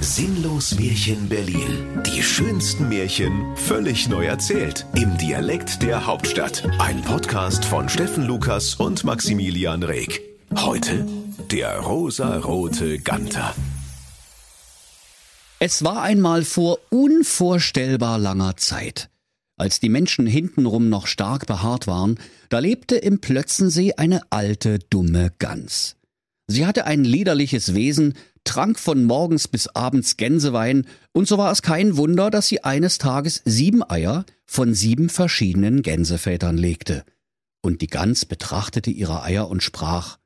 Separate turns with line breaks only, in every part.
Sinnlos Märchen Berlin. Die schönsten Märchen völlig neu erzählt. Im Dialekt der Hauptstadt. Ein Podcast von Steffen Lukas und Maximilian Reg. Heute der rosarote Ganter.
Es war einmal vor unvorstellbar langer Zeit. Als die Menschen hintenrum noch stark behaart waren, da lebte im Plötzensee eine alte, dumme Gans. Sie hatte ein liederliches Wesen, trank von morgens bis abends Gänsewein, und so war es kein Wunder, dass sie eines Tages sieben Eier von sieben verschiedenen Gänsevätern legte. Und die Gans betrachtete ihre Eier und sprach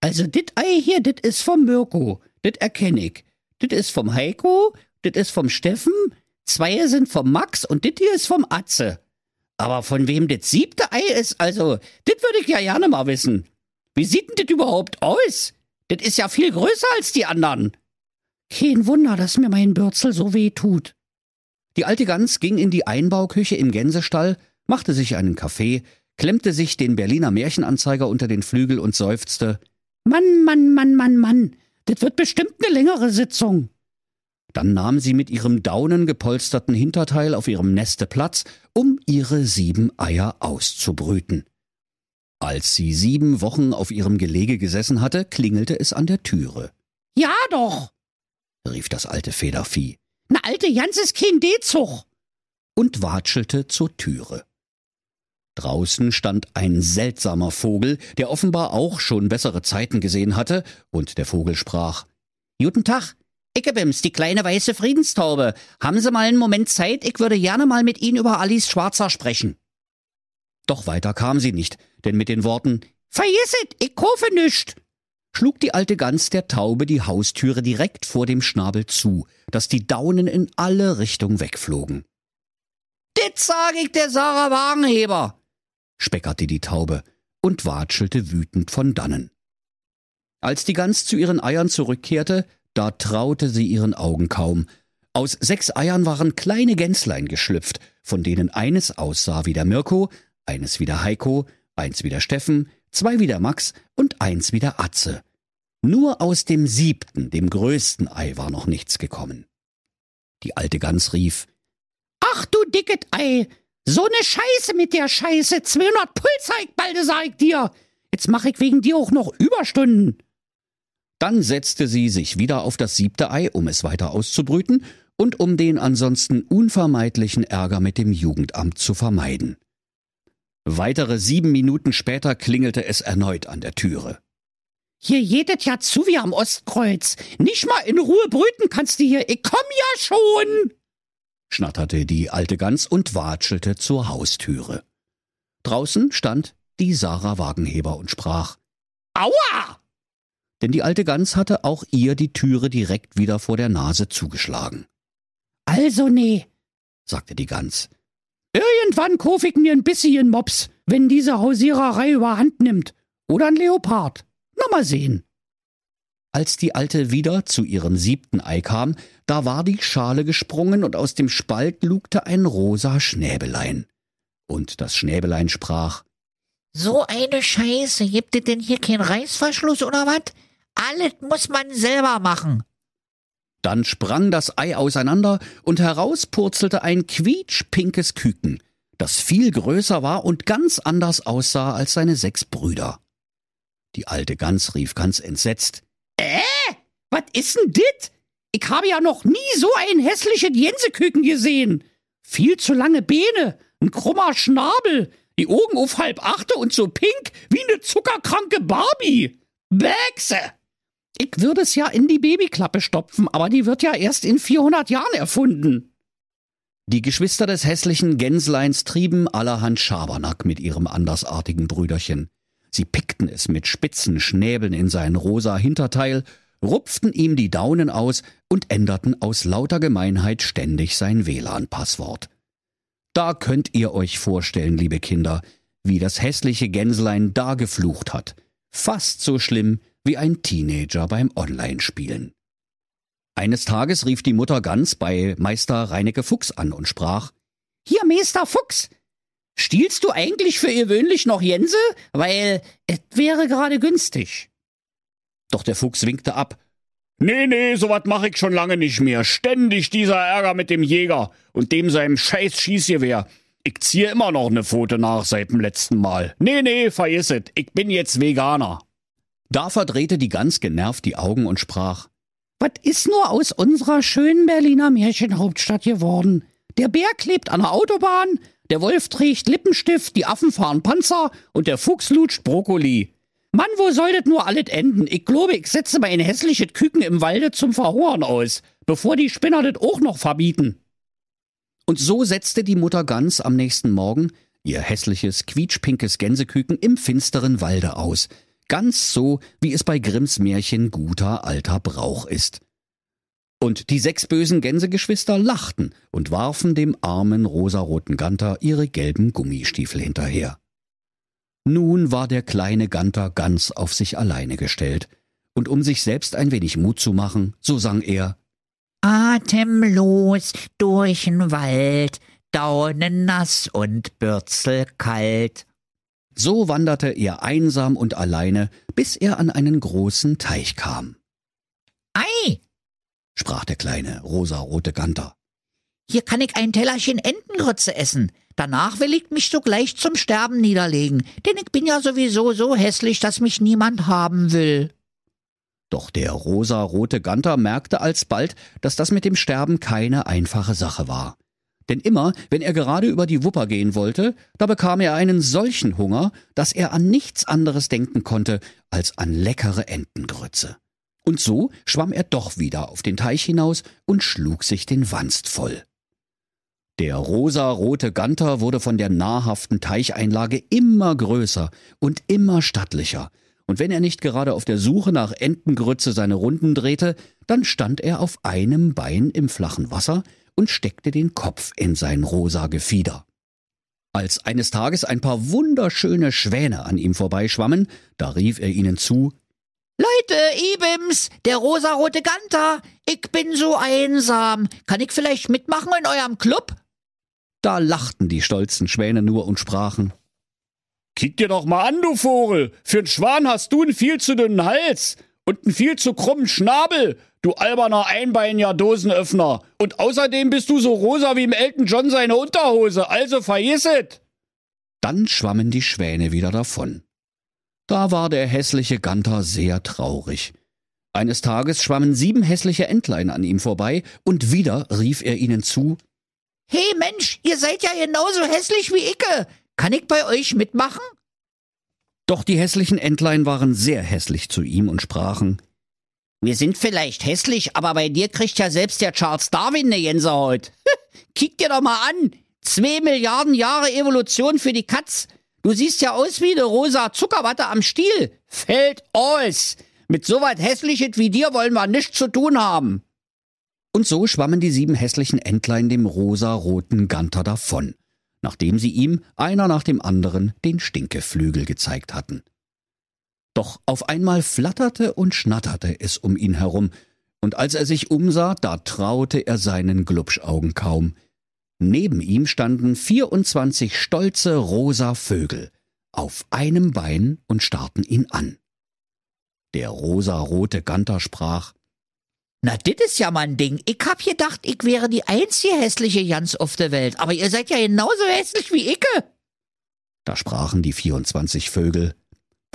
Also dit Ei hier, dit is vom Mirko, dit erkenn ich. Dit is vom Heiko, dit is vom Steffen, zwei sind vom Max und dit hier ist vom Atze. Aber von wem dit siebte Ei ist, also, dit würde ich ja gerne mal wissen. Wie sieht denn das überhaupt aus? Das ist ja viel größer als die anderen. Kein Wunder, dass mir mein Bürzel so weh tut. Die alte Gans ging in die Einbauküche im Gänsestall, machte sich einen Kaffee, klemmte sich den Berliner Märchenanzeiger unter den Flügel und seufzte. Mann, Mann, Mann, Mann, Mann, das wird bestimmt eine längere Sitzung. Dann nahm sie mit ihrem daunengepolsterten Hinterteil auf ihrem Neste Platz, um ihre sieben Eier auszubrüten. Als sie sieben Wochen auf ihrem Gelege gesessen hatte, klingelte es an der Türe. Ja doch, rief das alte Federvieh. Na alte Jans ist kein D-Zug. Und watschelte zur Türe. Draußen stand ein seltsamer Vogel, der offenbar auch schon bessere Zeiten gesehen hatte, und der Vogel sprach Guten Tag, Ickebims, die kleine weiße Friedenstaube. Haben Sie mal einen Moment Zeit? Ich würde gerne mal mit Ihnen über Alice Schwarzer sprechen. Doch weiter kam sie nicht, denn mit den Worten Vergisset, ich kaufe nischt, schlug die alte Gans der Taube die Haustüre direkt vor dem Schnabel zu, dass die Daunen in alle Richtungen wegflogen. Dit sag ich der Sarah Wagenheber, speckerte die Taube und watschelte wütend von dannen. Als die Gans zu ihren Eiern zurückkehrte, da traute sie ihren Augen kaum. Aus sechs Eiern waren kleine Gänslein geschlüpft, von denen eines aussah wie der Mirko, eines wie der Heiko, eins wie der Steffen, zwei wie der Max und eins wie der Atze. Nur aus dem siebten, dem größten Ei war noch nichts gekommen. Die alte Gans rief, Ach du dicket Ei, so ne Scheiße mit der Scheiße, 200 Pulzeig, balde sag ich dir. Jetzt mach ich wegen dir auch noch Überstunden. Dann setzte sie sich wieder auf das siebte Ei, um es weiter auszubrüten und um den ansonsten unvermeidlichen Ärger mit dem Jugendamt zu vermeiden. Weitere sieben Minuten später klingelte es erneut an der Türe. Hier jedet ja zu wie am Ostkreuz. Nicht mal in Ruhe brüten kannst du hier. Ich komm ja schon! schnatterte die alte Gans und watschelte zur Haustüre. Draußen stand die Sarah Wagenheber und sprach Aua! Denn die alte Gans hatte auch ihr die Türe direkt wieder vor der Nase zugeschlagen. Also nee, sagte die Gans. Irgendwann kauf ich mir ein bisschen Mops, wenn diese Hausiererei überhand nimmt. Oder ein Leopard. Na mal sehen. Als die Alte wieder zu ihrem siebten Ei kam, da war die Schale gesprungen und aus dem Spalt lugte ein rosa Schnäbelein. Und das Schnäbelein sprach,
So eine Scheiße, gibt es denn hier keinen Reißverschluss oder was? Alles muss man selber machen.
Dann sprang das Ei auseinander und heraus purzelte ein quietschpinkes Küken, das viel größer war und ganz anders aussah als seine sechs Brüder. Die alte Gans rief ganz entsetzt. Äh, was ist denn dit? Ich habe ja noch nie so ein hässliches Jenseküken gesehen. Viel zu lange Beine, ein krummer Schnabel, die Augen auf halb achte und so pink wie ne zuckerkranke Barbie. Bächse! Ich würde es ja in die Babyklappe stopfen, aber die wird ja erst in 400 Jahren erfunden. Die Geschwister des hässlichen Gänsleins trieben allerhand Schabernack mit ihrem andersartigen Brüderchen. Sie pickten es mit spitzen Schnäbeln in sein rosa Hinterteil, rupften ihm die Daunen aus und änderten aus lauter Gemeinheit ständig sein WLAN-Passwort. Da könnt ihr euch vorstellen, liebe Kinder, wie das hässliche Gänslein da geflucht hat. Fast so schlimm wie ein Teenager beim Online-Spielen. Eines Tages rief die Mutter Gans bei Meister Reinecke Fuchs an und sprach Hier, Meister Fuchs, stiehlst du eigentlich für gewöhnlich noch Jense? Weil es wäre gerade günstig. Doch der Fuchs winkte ab.
Nee, nee, sowas mache ich schon lange nicht mehr. Ständig dieser Ärger mit dem Jäger und dem seinem scheiß Schießgewehr. Ich ziehe immer noch ne Pfote nach seit dem letzten Mal. Nee, nee, vergiss es. Ich bin jetzt Veganer.
Da verdrehte die Gans genervt die Augen und sprach, Was ist nur aus unserer schönen Berliner Märchenhauptstadt geworden? Der Bär klebt an der Autobahn, der Wolf trägt Lippenstift, die Affen fahren Panzer und der Fuchs lutscht Brokkoli. Mann, wo soll das nur alles enden? Ich glaube, ich setze mein hässliches Küken im Walde zum Verhungern aus, bevor die Spinner das auch noch verbieten. Und so setzte die Mutter Gans am nächsten Morgen ihr hässliches, quietschpinkes Gänseküken im finsteren Walde aus, ganz so, wie es bei Grimms Märchen guter alter Brauch ist. Und die sechs bösen Gänsegeschwister lachten und warfen dem armen rosaroten Ganter ihre gelben Gummistiefel hinterher. Nun war der kleine Ganter ganz auf sich alleine gestellt, und um sich selbst ein wenig Mut zu machen, so sang er
Atemlos durch'n Wald, daunennass und bürzelkalt.
So wanderte er einsam und alleine, bis er an einen großen Teich kam.
Ei,
sprach der kleine rosarote Ganter.
hier kann ich ein Tellerchen Entengrütze essen. Danach will ich mich sogleich zum Sterben niederlegen, denn ich bin ja sowieso so hässlich, dass mich niemand haben will.
Doch der rosarote Ganter merkte alsbald, dass das mit dem Sterben keine einfache Sache war. Denn immer, wenn er gerade über die Wupper gehen wollte, da bekam er einen solchen Hunger, dass er an nichts anderes denken konnte als an leckere Entengrütze. Und so schwamm er doch wieder auf den Teich hinaus und schlug sich den Wanst voll. Der rosarote Ganter wurde von der nahrhaften Teicheinlage immer größer und immer stattlicher, und wenn er nicht gerade auf der Suche nach Entengrütze seine Runden drehte, dann stand er auf einem Bein im flachen Wasser und steckte den Kopf in sein rosa Gefieder. Als eines Tages ein paar wunderschöne Schwäne an ihm vorbeischwammen, da rief er ihnen zu
Leute, Ibims, der rosarote Ganter, ich bin so einsam. Kann ich vielleicht mitmachen in eurem Club?
Da lachten die stolzen Schwäne nur und sprachen
Kick dir doch mal an, du Vogel. Für einen Schwan hast du einen viel zu dünnen Hals und einen viel zu krummen Schnabel, du alberner einbeiniger Dosenöffner. Und außerdem bist du so rosa wie im Elton John seine Unterhose, also vergiss es.
Dann schwammen die Schwäne wieder davon. Da war der hässliche Ganter sehr traurig. Eines Tages schwammen sieben hässliche Entlein an ihm vorbei, und wieder rief er ihnen zu
Hey Mensch, ihr seid ja genauso hässlich wie Icke. Kann ich bei euch mitmachen?
Doch die hässlichen Entlein waren sehr hässlich zu ihm und sprachen
Wir sind vielleicht hässlich, aber bei dir kriegt ja selbst der Charles Darwin ne Gänsehaut. Kick dir doch mal an. Zwei Milliarden Jahre Evolution für die Katz. Du siehst ja aus wie ne rosa Zuckerwatte am Stiel. Fällt aus. Mit so was Hässliches wie dir wollen wir nichts zu tun haben.
Und so schwammen die sieben hässlichen Entlein dem rosaroten Ganter davon, nachdem sie ihm einer nach dem anderen den Stinkeflügel gezeigt hatten. Doch auf einmal flatterte und schnatterte es um ihn herum, und als er sich umsah, da traute er seinen Glubschaugen kaum. Neben ihm standen vierundzwanzig stolze rosa Vögel auf einem Bein und starrten ihn an. Der rosarote Ganter sprach
Na, dit ist ja mein Ding. Ich hab gedacht, ich wäre die einzige hässliche Jans auf der Welt, aber ihr seid ja genauso hässlich wie Icke.
Da sprachen die vierundzwanzig Vögel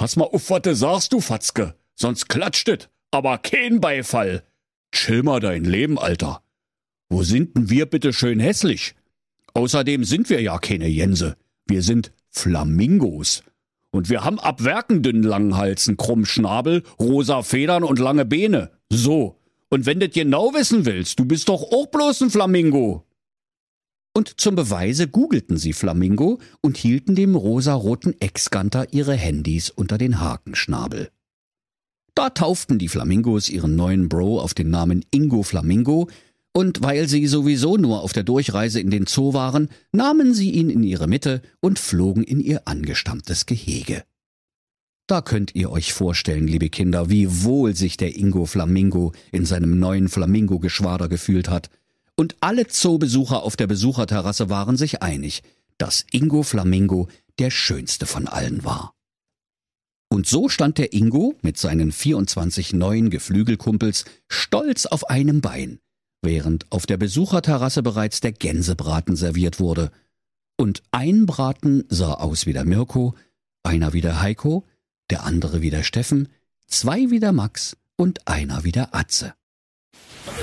Pass mal auf, was du sagst, du Fatzke. Sonst klatscht es, aber kein Beifall. Chill mal dein Leben, Alter. Wo sind denn wir bitte schön hässlich? Außerdem sind wir ja keine Jense. Wir sind Flamingos. Und wir haben ab Werken dünnen langen Hals, einen krummen Schnabel, rosa Federn und lange Beine. So. Und wenn du genau wissen willst, du bist doch auch bloß ein Flamingo.
Und zum Beweise googelten sie Flamingo und hielten dem rosaroten Ex-Ganter ihre Handys unter den Hakenschnabel. Da tauften die Flamingos ihren neuen Bro auf den Namen Ingo Flamingo, und weil sie sowieso nur auf der Durchreise in den Zoo waren, nahmen sie ihn in ihre Mitte und flogen in ihr angestammtes Gehege. Da könnt ihr euch vorstellen, liebe Kinder, wie wohl sich der Ingo Flamingo in seinem neuen Flamingo-Geschwader gefühlt hat. Und alle Zoobesucher auf der Besucherterrasse waren sich einig, dass Ingo Flamingo der schönste von allen war. Und so stand der Ingo mit seinen 24 neuen Geflügelkumpels stolz auf einem Bein, während auf der Besucherterrasse bereits der Gänsebraten serviert wurde. Und ein Braten sah aus wie der Mirko, einer wie der Heiko, der andere wie der Steffen, zwei wie der Max und einer wie der Atze.